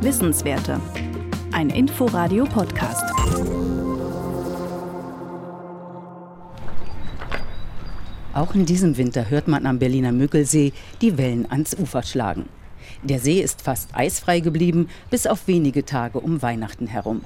Wissenswerte. Ein Inforadio-Podcast. Auch in diesem Winter hört man am Berliner Müggelsee die Wellen ans Ufer schlagen. Der See ist fast eisfrei geblieben, bis auf wenige Tage um Weihnachten herum.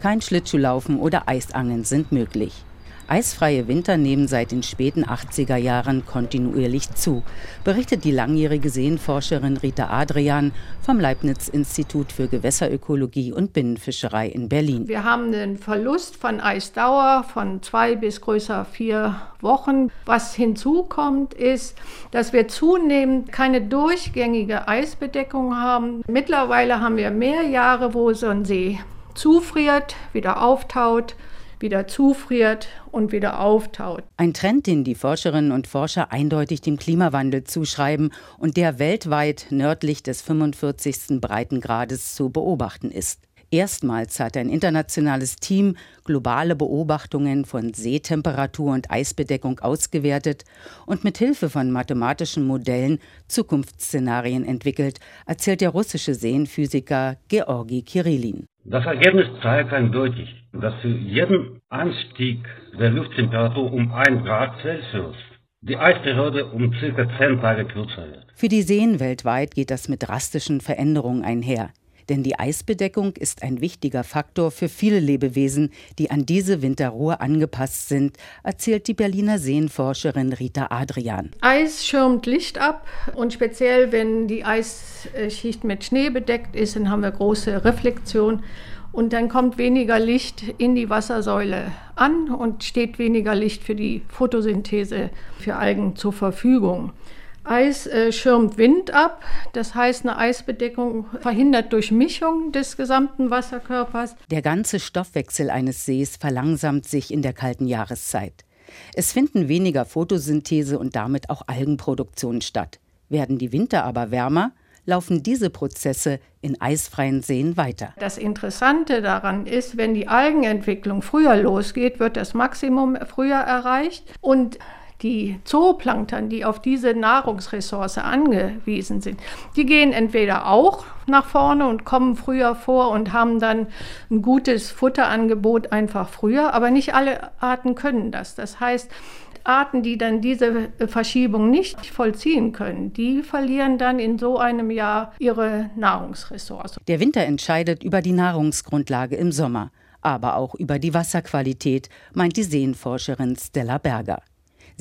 Kein Schlittschuhlaufen oder Eisangeln sind möglich. Eisfreie Winter nehmen seit den späten 80er Jahren kontinuierlich zu, berichtet die langjährige Seenforscherin Rita Adrian vom Leibniz-Institut für Gewässerökologie und Binnenfischerei in Berlin. Wir haben einen Verlust von Eisdauer von zwei bis größer vier Wochen. Was hinzukommt, ist, dass wir zunehmend keine durchgängige Eisbedeckung haben. Mittlerweile haben wir mehr Jahre, wo so ein See zufriert, wieder auftaut wieder zufriert und wieder auftaut. Ein Trend, den die Forscherinnen und Forscher eindeutig dem Klimawandel zuschreiben und der weltweit nördlich des 45. Breitengrades zu beobachten ist. Erstmals hat ein internationales Team globale Beobachtungen von Seetemperatur und Eisbedeckung ausgewertet und mit Hilfe von mathematischen Modellen Zukunftsszenarien entwickelt, erzählt der russische Seenphysiker Georgi Kirillin. Das Ergebnis zeigt eindeutig, dass für jeden Anstieg der Lufttemperatur um 1 Grad Celsius die Eisperiode um circa 10 Tage kürzer wird. Für die Seen weltweit geht das mit drastischen Veränderungen einher. Denn die Eisbedeckung ist ein wichtiger Faktor für viele Lebewesen, die an diese Winterruhe angepasst sind, erzählt die Berliner Seenforscherin Rita Adrian. Eis schirmt Licht ab und speziell wenn die Eisschicht mit Schnee bedeckt ist, dann haben wir große Reflexion und dann kommt weniger Licht in die Wassersäule an und steht weniger Licht für die Photosynthese für Algen zur Verfügung. Eis äh, schirmt Wind ab, das heißt eine Eisbedeckung verhindert Durchmischung des gesamten Wasserkörpers. Der ganze Stoffwechsel eines Sees verlangsamt sich in der kalten Jahreszeit. Es finden weniger Photosynthese und damit auch Algenproduktion statt. Werden die Winter aber wärmer, laufen diese Prozesse in eisfreien Seen weiter. Das Interessante daran ist, wenn die Algenentwicklung früher losgeht, wird das Maximum früher erreicht und die Zooplankton, die auf diese Nahrungsressource angewiesen sind, die gehen entweder auch nach vorne und kommen früher vor und haben dann ein gutes Futterangebot einfach früher, aber nicht alle Arten können das. Das heißt, Arten, die dann diese Verschiebung nicht vollziehen können, die verlieren dann in so einem Jahr ihre Nahrungsressource. Der Winter entscheidet über die Nahrungsgrundlage im Sommer, aber auch über die Wasserqualität, meint die Seenforscherin Stella Berger.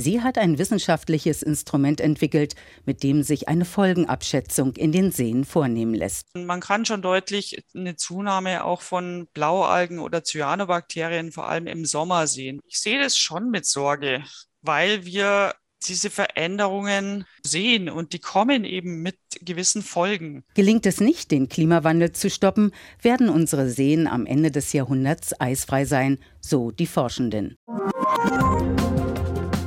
Sie hat ein wissenschaftliches Instrument entwickelt, mit dem sich eine Folgenabschätzung in den Seen vornehmen lässt. Man kann schon deutlich eine Zunahme auch von Blaualgen oder Cyanobakterien vor allem im Sommer sehen. Ich sehe das schon mit Sorge weil wir diese Veränderungen sehen und die kommen eben mit gewissen Folgen. Gelingt es nicht, den Klimawandel zu stoppen, werden unsere Seen am Ende des Jahrhunderts eisfrei sein, so die Forschenden.